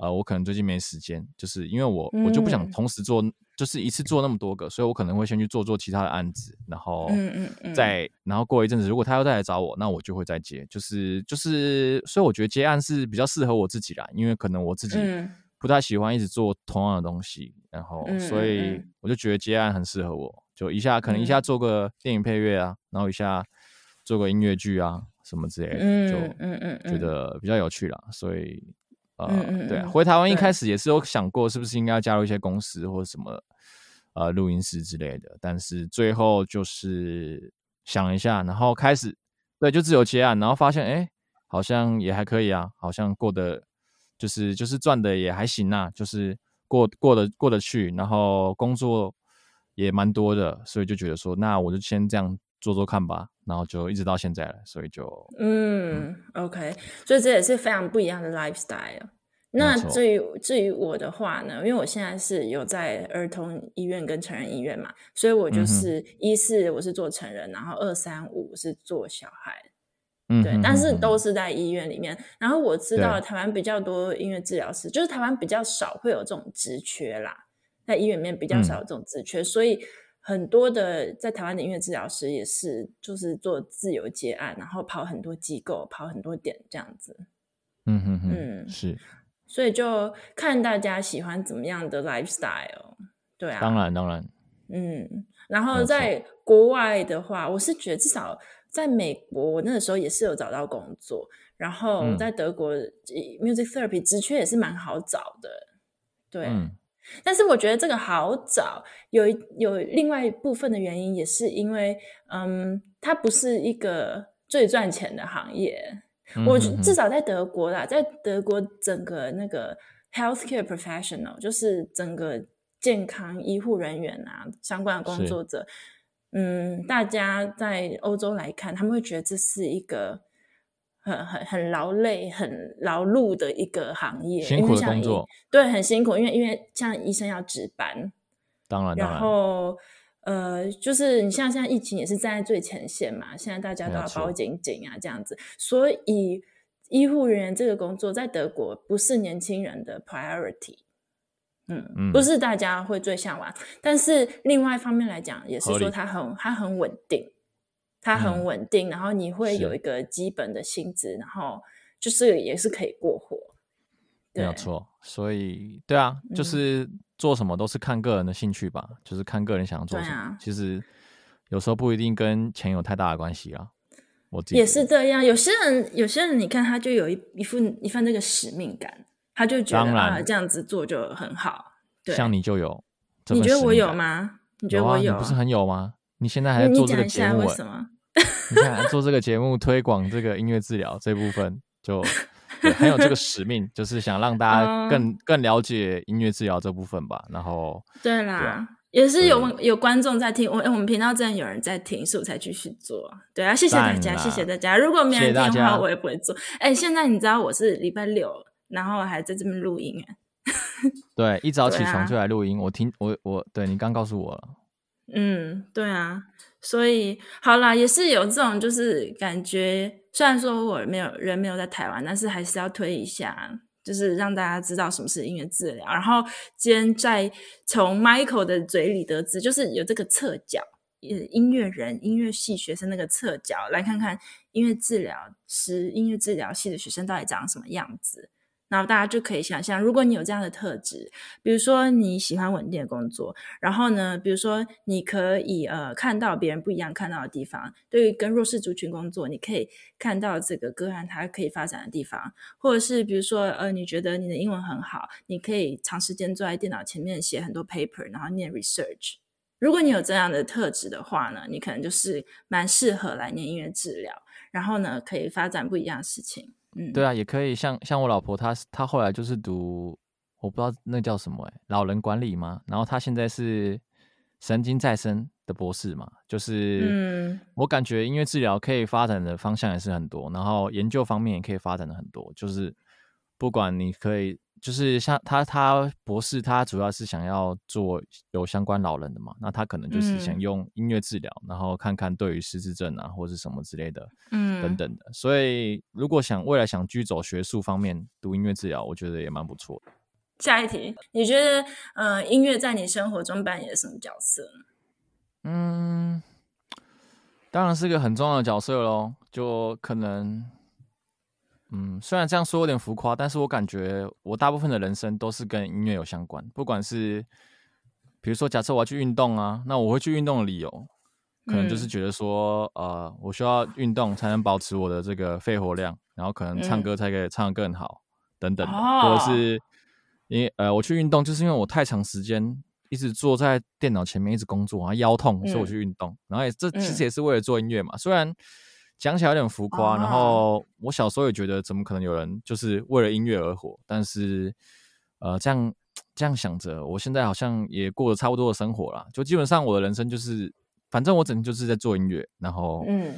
呃我可能最近没时间，就是因为我我就不想同时做。就是一次做那么多个，所以我可能会先去做做其他的案子，然后再，嗯嗯嗯然后过一阵子，如果他要再来找我，那我就会再接。就是就是，所以我觉得接案是比较适合我自己啦，因为可能我自己不太喜欢一直做同样的东西，然后所以我就觉得接案很适合我，就一下可能一下做个电影配乐啊，然后一下做个音乐剧啊什么之类的，就嗯嗯觉得比较有趣啦，所以。呃，嗯嗯对，回台湾一开始也是有想过，是不是应该要加入一些公司或者什么呃录音室之类的，但是最后就是想一下，然后开始对，就自由接案，然后发现哎，好像也还可以啊，好像过得就是就是赚的也还行啊，就是过过得过得去，然后工作也蛮多的，所以就觉得说，那我就先这样做做看吧。然后就一直到现在了，所以就嗯，嗯，OK，所以这也是非常不一样的 lifestyle。那至于至于我的话呢，因为我现在是有在儿童医院跟成人医院嘛，所以我就是一四我是做成人，然后二三五是做小孩，嗯，对，但是都是在医院里面。然后我知道台湾比较多音乐治疗师，就是台湾比较少会有这种职缺啦，在医院里面比较少有这种职缺，嗯，所以。很多的在台湾的音乐治疗师也是，就是做自由接案，然后跑很多机构，跑很多点这样子。嗯哼哼，嗯，是。所以就看大家喜欢怎么样的 lifestyle，对啊。当然当然。嗯，然后在国外的话，我是觉得至少在美国，我那个时候也是有找到工作，然后在德国、嗯、music therapy 职缺也是蛮好找的，对。嗯但是我觉得这个好找，有有另外一部分的原因，也是因为，嗯，它不是一个最赚钱的行业。嗯、哼哼我至少在德国啦，在德国整个那个 healthcare professional，就是整个健康医护人员啊，相关的工作者，嗯，大家在欧洲来看，他们会觉得这是一个。很很很劳累、很劳碌的一个行业，辛苦的工作，对，很辛苦，因为因为像医生要值班，当然，然后呃，就是你像现在疫情也是站在最前线嘛，现在大家都要包紧紧啊，这样子，所以医护人员这个工作在德国不是年轻人的 priority，嗯，嗯。不是大家会最向往，但是另外一方面来讲，也是说它很它很稳定。它很稳定，嗯，然后你会有一个基本的薪资，然后就是也是可以过活。没有错，所以对啊，就是做什么都是看个人的兴趣吧，嗯，就是看个人想要做什么。啊，其实有时候不一定跟钱有太大的关系啊。我自己也是这样，有些人有些人你看他就有一一份一份那个使命感，他就觉得啊这样子做就很好。对，像你就有，你觉得我有吗？你觉得我有？有啊，你不是很有吗？你现在还在做这个节目？为什么？你看，做这个节目推广这个音乐治疗这部分，就很有这个使命，就是想让大家更更了解音乐治疗这部分吧。然后，对啦，对啊、也是有有观众在听，我我们频道真的有人在听，所以我才继续做。对啊，谢谢大家，谢谢大家。如果没人听的话，我也不会做。哎，现在你知道我是礼拜六，然后还在这边录音哎。对，一早起床就来录音。啊、我听我我对你刚告诉我了。嗯，对啊。所以好啦，也是有这种就是感觉。虽然说我没有人没有在台湾，但是还是要推一下，就是让大家知道什么是音乐治疗。然后今天在从 Michael 的嘴里得知，就是有这个侧角，音乐人、音乐系学生那个侧角，来看看音乐治疗师、音乐治疗系的学生到底长什么样子。然后大家就可以想象，如果你有这样的特质，比如说你喜欢稳定的工作，然后呢，比如说你可以呃看到别人不一样看到的地方，对于跟弱势族群工作，你可以看到这个个案它可以发展的地方，或者是比如说呃你觉得你的英文很好，你可以长时间坐在电脑前面写很多 paper，然后念 research，如果你有这样的特质的话呢，你可能就是蛮适合来念音乐治疗，然后呢，可以发展不一样的事情。嗯，对啊，也可以像像我老婆她，她她后来就是读，我不知道那叫什么哎，老人管理嘛。然后她现在是神经再生的博士嘛，就是嗯，我感觉音乐治疗可以发展的方向也是很多，然后研究方面也可以发展的很多，就是不管你可以。就是像他，他博士，他主要是想要做有相关老人的嘛，那他可能就是想用音乐治疗，嗯、然后看看对于失智症啊或是什么之类的，嗯，等等的。所以如果想未来想居走学术方面读音乐治疗，我觉得也蛮不错的。下一题，你觉得呃音乐在你生活中扮演什么角色呢？嗯，当然是个很重要的角色喽，就可能。嗯，虽然这样说有点浮夸，但是我感觉我大部分的人生都是跟音乐有相关。不管是，比如说，假设我要去运动啊，那我会去运动的理由，可能就是觉得说，嗯、呃，我需要运动才能保持我的这个肺活量，然后可能唱歌才可以唱得更好，嗯、等等的，或者是因为呃，我去运动就是因为我太长时间一直坐在电脑前面一直工作啊，腰痛，所以我去运动。嗯、然后也这其实也是为了做音乐嘛，虽然。讲起来有点浮夸，然后我小时候也觉得，怎么可能有人就是为了音乐而活？但是，呃，这样这样想着，我现在好像也过得差不多的生活了。就基本上我的人生就是，反正我整天就是在做音乐，然后，嗯，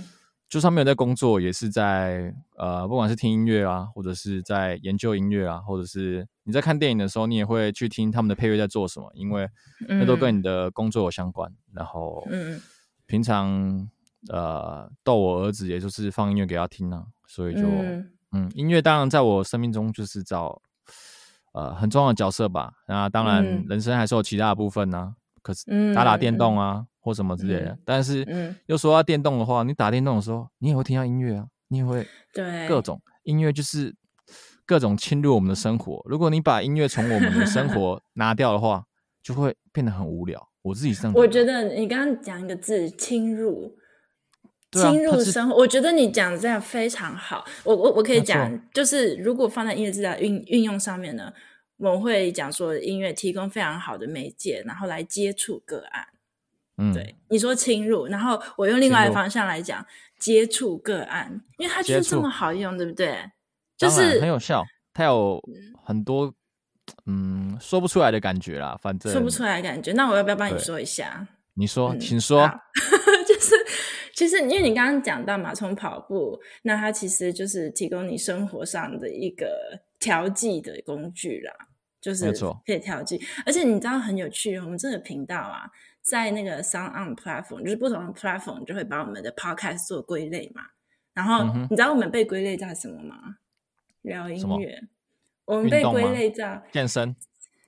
就算没有在工作，也是在呃，不管是听音乐啊，或者是在研究音乐啊，或者是你在看电影的时候，你也会去听他们的配乐在做什么，因为那都跟你的工作有相关。然后，嗯，平常。呃，逗我儿子，也就是放音乐给他听啊，所以就嗯，嗯，音乐当然在我生命中就是找呃很重要的角色吧。那当然，人生还是有其他的部分呢、啊，可是打打电动啊、嗯、或什么之类的。嗯、但是又说到电动的话，你打电动的时候，你也会听到音乐啊，你也会对各种音乐就是各种侵入我们的生活。如果你把音乐从我们的生活 拿掉的话，就会变得很无聊。我自己是这样，我觉得你刚刚讲一个字，侵入。侵入生活，我觉得你讲的这样非常好。我我我可以讲，就是如果放在音乐治疗运运用上面呢，我们会讲说音乐提供非常好的媒介，然后来接触个案。嗯，对，你说侵入，然后我用另外一个方向来讲接触个案，因为它就是这么好用，对不对？就是很有效，它有很多嗯说不出来的感觉啦，反正说不出来的感觉。那我要不要帮你说一下？你说，请说。就是。其实，因为你刚刚讲到马从跑步，那它其实就是提供你生活上的一个调剂的工具啦，就是可以调剂。而且你知道很有趣，我们这个频道啊，在那个 Sound On Platform，就是不同的 Platform 就会把我们的 Podcast 做归类嘛。然后你知道我们被归类在什么吗？聊音乐。我们被归类在健身。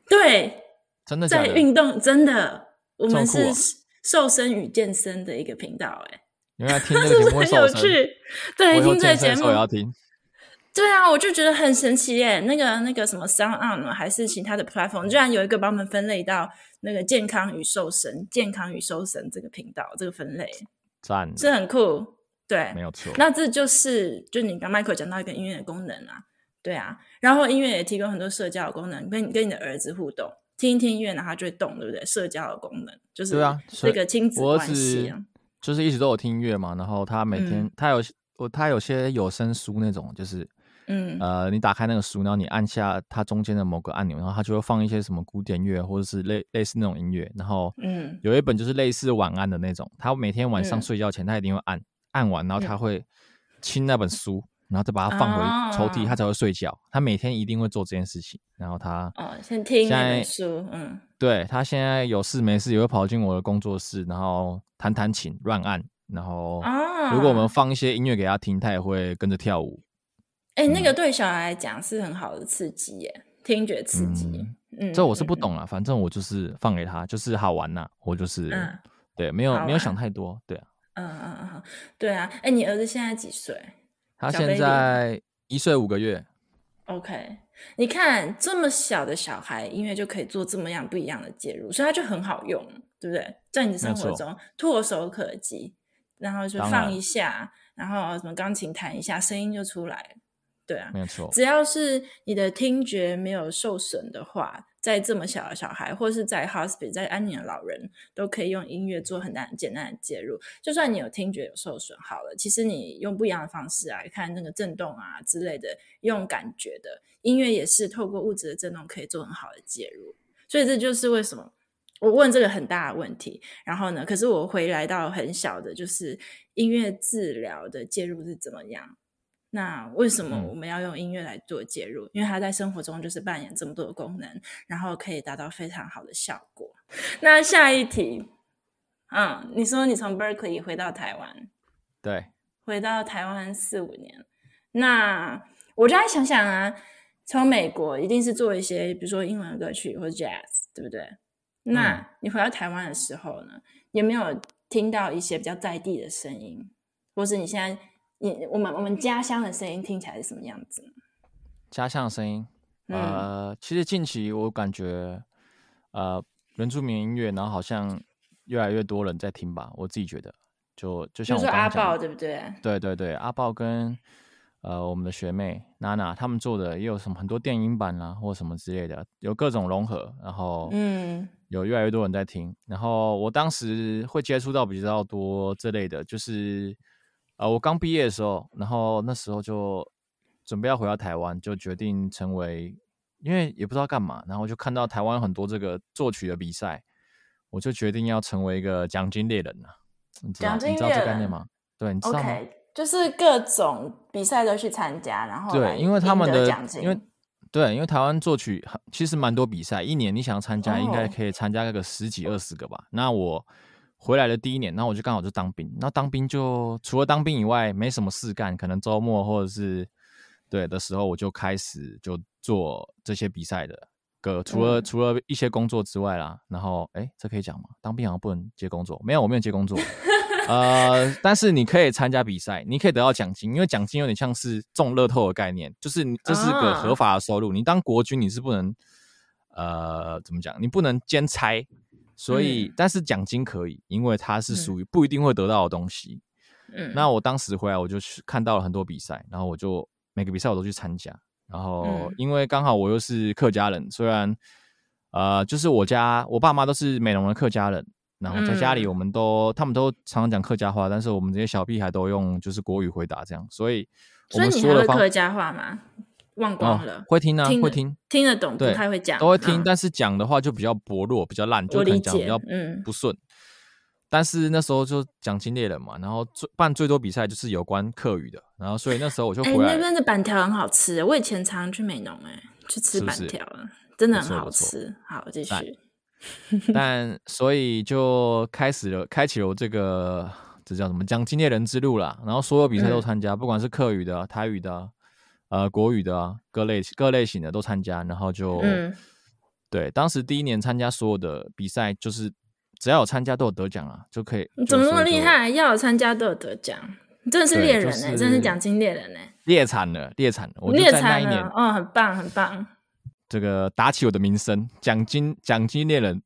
对，真的的？在运动，真的，我们是瘦身与健身的一个频道，哎。原来 听这个节目很有趣，对，听这个节目我要听。对啊，我就觉得很神奇耶。那个那个什么 Sound On 还是其他的 platform，居然有一个把我们分类到那个健康与瘦身、健康与瘦身这个频道，这个分类赞，是很酷。对，没有错。那这就是就你刚 Michael 讲到一个音乐的功能啊，对啊。然后音乐也提供很多社交的功能，跟跟你的儿子互动，听一听音乐，然后他就会动，对不对？社交的功能就是对啊，这个亲子关系啊。就是一直都有听音乐嘛，然后他每天、嗯、他有我他有些有声书那种，就是嗯。呃，你打开那个书，然后你按下它中间的某个按钮，然后它就会放一些什么古典乐或者是类类似那种音乐，然后嗯，有一本就是类似晚安的那种，他每天晚上睡觉前他一定会按、嗯、按完，然后他会亲那本书。然后再把它放回抽屉，他才会睡觉。他每天一定会做这件事情。然后他哦，先听那本书，嗯，对，他现在有事没事也会跑进我的工作室，然后弹弹琴、乱按。然后如果我们放一些音乐给他听，他也会跟着跳舞。哎，那个对小孩来讲是很好的刺激耶，听觉刺激。嗯，这我是不懂了，反正我就是放给他，就是好玩呐。我就是嗯对，没有没有想太多，对啊。嗯嗯嗯，对啊。哎，你儿子现在几岁？他现在一岁五个月。OK，你看这么小的小孩，音乐就可以做这么样不一样的介入，所以它就很好用，对不对？在你的生活中唾手可及，然后就放一下，然，然后什么钢琴弹一下，声音就出来。对啊，没错。只要是你的听觉没有受损的话，在这么小的小孩，或是在 hospice 在安宁的老人，都可以用音乐做很大简单的介入。就算你有听觉有受损，好了，其实你用不一样的方式来看那个震动啊之类的，用感觉的音乐也是透过物质的震动可以做很好的介入。所以这就是为什么我问这个很大的问题。然后呢，可是我回来到很小的，就是音乐治疗的介入是怎么样？那为什么我们要用音乐来做介入？嗯、因为它在生活中就是扮演这么多的功能，然后可以达到非常好的效果。那下一题，嗯，你说你从 Berkeley 回到台湾，对，回到台湾四五年，那我就来想想啊，从美国一定是做一些，比如说英文歌曲或者 Jazz，对不对？那你回到台湾的时候呢，有没有听到一些比较在地的声音，或是你现在？你我们我们家乡的声音听起来是什么样子？家乡的声音，呃，嗯、其实近期我感觉，呃，原住民音乐，然后好像越来越多人在听吧。我自己觉得，就就像是阿豹对不对？对对对，阿豹跟呃我们的学妹娜娜他们做的也有什么很多电音版啊，或什么之类的，有各种融合，然后嗯，有越来越多人在听。然后我当时会接触到比较多这类的，就是。呃，我刚毕业的时候，然后那时候就准备要回到台湾，就决定成为，因为也不知道干嘛，然后就看到台湾很多这个作曲的比赛，我就决定要成为一个奖金猎人了。你知道奖金猎人，你知道这概念吗？对，你知道吗？Okay, 就是各种比赛都去参加，然后对，因为他们的奖金，因为对，因为台湾作曲其实蛮多比赛，一年你想要参加，应该可以参加个十几二十个吧。那我。回来的第一年，然后我就刚好就当兵。那当兵就除了当兵以外，没什么事干，可能周末或者是对的时候，我就开始就做这些比赛的歌。除了、嗯、除了一些工作之外啦，然后哎，这可以讲吗？当兵好像不能接工作，没有，我没有接工作。呃，但是你可以参加比赛，你可以得到奖金，因为奖金有点像是中乐透的概念，就是这是个合法的收入。啊、你当国军你是不能呃怎么讲？你不能兼差。所以，嗯、但是奖金可以，因为它是属于不一定会得到的东西。嗯，那我当时回来，我就去看到了很多比赛，然后我就每个比赛我都去参加。然后，因为刚好我又是客家人，虽然呃，就是我家我爸妈都是美容的客家人，然后在家里我们都、嗯、他们都常常讲客家话，但是我们这些小屁孩都用就是国语回答这样。所以，我们说的客家话吗？忘光了，哦、会听啊，听会听，听得懂，对，不太会讲，都会听，嗯、但是讲的话就比较薄弱，比较烂，就可能讲比较不顺。嗯、但是那时候就奖金猎人嘛，然后最办最多比赛就是有关客语的，然后所以那时候我就回来。哎、欸，那边的板条很好吃，我以前常去美浓，哎，去吃板条，真的很好吃。好，继续。但所以就开始了，开启了我这个这叫什么奖金猎人之路啦。然后所有比赛都参加，嗯、不管是客语的、台语的。呃，国语的啊，各类各类型的都参加，然后就，嗯、对，当时第一年参加所有的比赛，就是只要有参加都有得奖啊，就可以。你怎么那么厉害？要有参加都有得奖，你真的是猎人呢、欸，就是、真的是奖金猎人呢、欸，猎惨了，猎惨了，我就在那一年，哦，很棒，很棒，这个打起我的名声，奖金奖金猎人，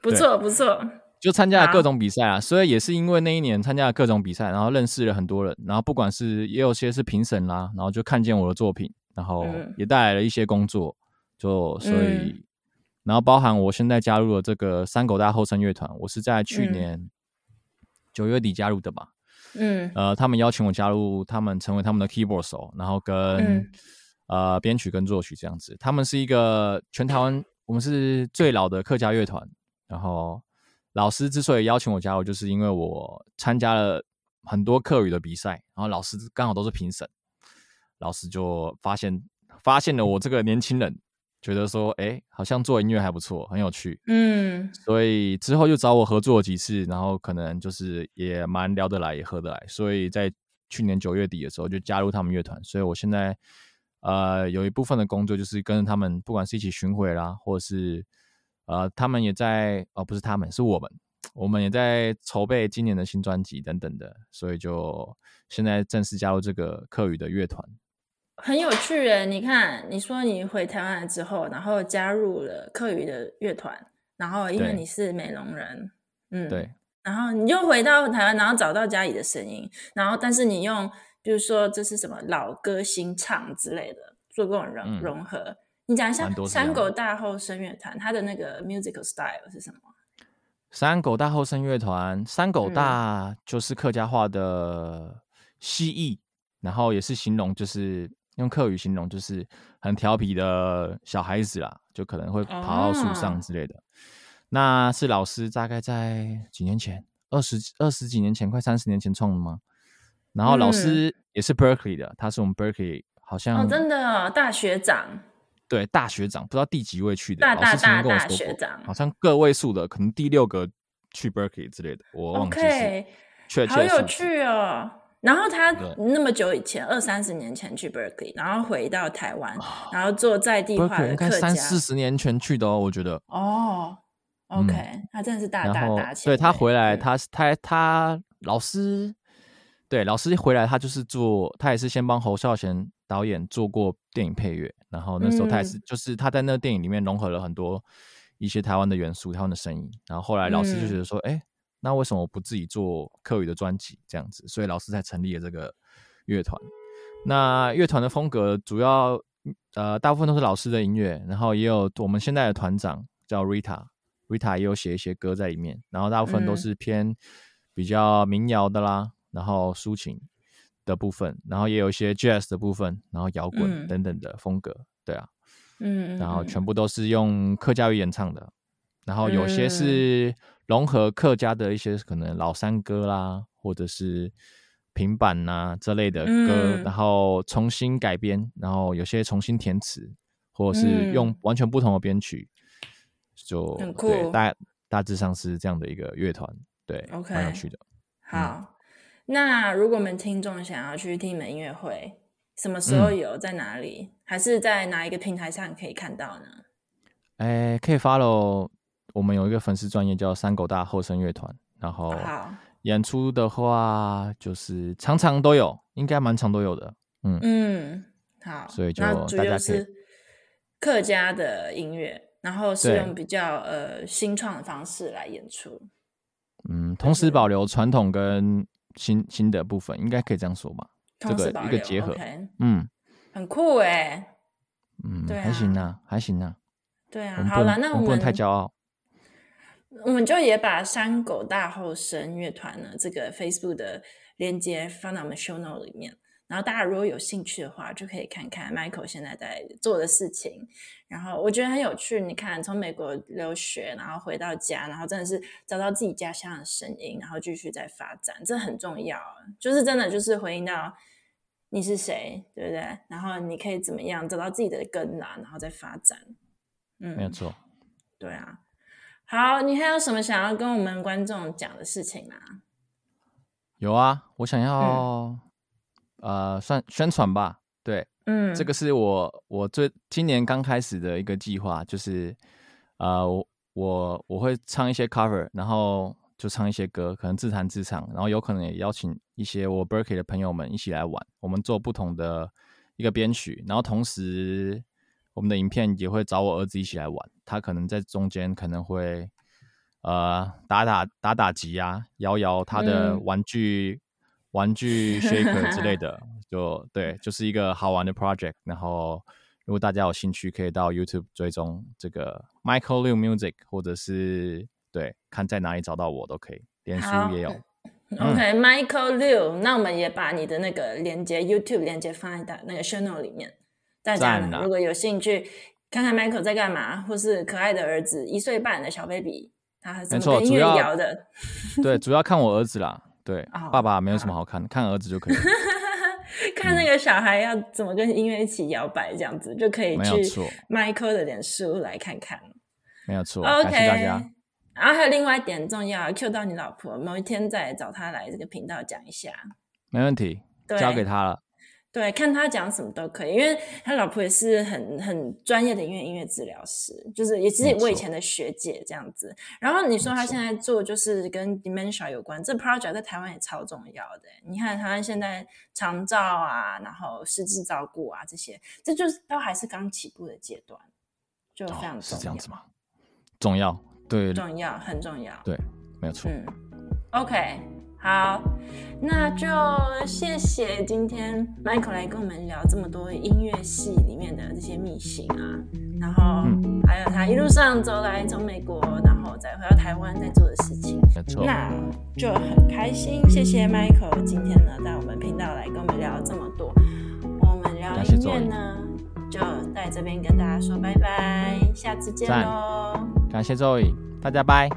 不错不错。就参加了各种比赛啊，所以也是因为那一年参加了各种比赛，然后认识了很多人，然后不管是也有些是评审啦，然后就看见我的作品，然后也带来了一些工作，就所以，嗯、然后包含我现在加入了这个三狗大后生乐团，我是在去年九月底加入的吧，嗯，呃，他们邀请我加入，他们成为他们的 keyboard 手，然后跟、嗯、呃编曲跟作曲这样子，他们是一个全台湾我们是最老的客家乐团，然后。老师之所以邀请我加入，就是因为我参加了很多课语的比赛，然后老师刚好都是评审，老师就发现发现了我这个年轻人，觉得说，哎，好像做音乐还不错，很有趣，嗯，所以之后又找我合作了几次，然后可能就是也蛮聊得来，也合得来，所以在去年九月底的时候就加入他们乐团，所以我现在呃有一部分的工作就是跟他们，不管是一起巡回啦，或者是。呃，他们也在哦，不是他们，是我们，我们也在筹备今年的新专辑等等的，所以就现在正式加入这个客语的乐团，很有趣诶。你看，你说你回台湾了之后，然后加入了客语的乐团，然后因为你是美容人，嗯，对，然后你又回到台湾，然后找到家里的声音，然后但是你用，比如说这是什么老歌新唱之类的，做各种融融合。嗯你讲一下山狗大后生乐团，它的那个 musical style 是什么？山狗大后生乐团，山狗大就是客家话的蜥蜴，嗯、然后也是形容，就是用客语形容，就是很调皮的小孩子啦，就可能会爬到树上之类的。哦、那是老师大概在几年前，二十二十几年前，快三十年前创的吗？然后老师也是 Berkeley 的，他是我们 Berkeley 好像、哦、真的大学长。对，大学长不知道第几位去的，大大大大学长，好像个位数的，可能第六个去 Berkeley 之类的，我忘记是。Okay, 确确好有趣哦！然后他那么久以前，二三十年前去 Berkeley，然后回到台湾，然后做在地化的客家，三四十年前去的哦，我觉得。哦，OK，、嗯、他真的是大大大前辈。对他回来，他他他老师，对老师回来，他就是做，他也是先帮侯孝贤导演做过电影配乐。然后那时候他也是，嗯、就是他在那个电影里面融合了很多一些台湾的元素、台湾的声音。然后后来老师就觉得说，哎、嗯，那为什么我不自己做客语的专辑这样子？所以老师才成立了这个乐团。那乐团的风格主要呃大部分都是老师的音乐，然后也有我们现在的团长叫 Rita，Rita 也有写一些歌在里面。然后大部分都是偏比较民谣的啦，然后抒情。的部分，然后也有一些 jazz 的部分，然后摇滚等等的风格，嗯、对啊，嗯，然后全。部都是用客家语演唱的，然后有些是融合客家的一些可能老山歌啦，或者是平板呐、啊、这类的歌，嗯、然。后重新改编，然后有些重新填词，或者是用完全不同的编曲，就很酷，对，大大致上是这样的一个乐团，对，OK，蛮有趣的，好。嗯那如果我们听众想要去听你们音乐会，什么时候有？在哪里？嗯、还是在哪一个平台上可以看到呢？哎、欸，可以 follow 我们有一个粉丝专业叫三狗大后生乐团，然后演出的话就是常常都有，应该蛮常都有的。嗯嗯，好，所以就大家可以客家的音乐，然后是用比较呃新创的方式来演出。嗯，同时保留传统跟新新的部分应该可以这样说吧，这个一个结合，okay. 嗯，很酷哎，嗯，对、啊，还行啊，还行啊，对啊，好了，那我们，我们不能太骄傲，我们就也把山狗大后生乐团呢这个 Facebook 的链接放到我们 Show Note 里面。然后大家如果有兴趣的话，就可以看看 Michael 现在在做的事情。然后我觉得很有趣。你看，从美国留学，然后回到家，然后真的是找到自己家乡的声音，然后继续在发展，这很重要。就是真的就是回应到你是谁，对不对？然后你可以怎么样找到自己的根啦，然后再发展。嗯，没有错。对啊。好，你还有什么想要跟我们观众讲的事情吗？有啊，我想要、嗯。呃，算宣传吧，对，嗯，这个是我我最今年刚开始的一个计划，就是呃，我我我会唱一些 cover，然后就唱一些歌，可能自弹自唱，然后有可能也邀请一些我 Berkeley 的朋友们一起来玩，我们做不同的一个编曲，然后同时我们的影片也会找我儿子一起来玩，他可能在中间可能会呃打打打打击啊，摇摇他的玩具。嗯玩具 shaker 之类的，就对，就是一个好玩的 project。然后，如果大家有兴趣，可以到 YouTube 追踪这个 Michael Liu Music，或者是对，看在哪里找到我都可以。脸书也有。OK，Michael Liu，那我们也把你的那个链接 YouTube 链接放在那个 channel 里面。大家如果有兴趣看看 Michael 在干嘛，或是可爱的儿子一岁半的小 baby，他怎么跟音乐摇的？对，主要看我儿子啦。对，oh, 爸爸没有什么好看，看儿子就可以。看那个小孩要怎么跟音乐一起摇摆，这样子、嗯、就可以去 Michael 的脸书来看看。没有错，OK。大家。然后还有另外一点重要，Q 到你老婆，某一天再找她来这个频道讲一下。没问题，交给她了。对，看他讲什么都可以，因为他老婆也是很很专业的音乐音乐治疗师，就是也是我以前的学姐这样子。然后你说他现在做就是跟 dementia 有关，这 project 在台湾也超重要的。你看台湾现在长照啊，然后失智照顾啊这些，这就是都还是刚起步的阶段，就非常重要。哦，是这样子吗？重要，对，重要，很重要，对，没有错。嗯，OK，好。那就谢谢今天 Michael 来跟我们聊这么多音乐系里面的这些秘辛啊，然后还有他一路上走来从美国，然后再回到台湾在做的事情。没错。那就很开心，谢谢 Michael 今天呢在我们频道来跟我们聊这么多。我们聊音乐呢，就在这边跟大家说拜拜，下次见喽。感谢 Zoe，大家拜。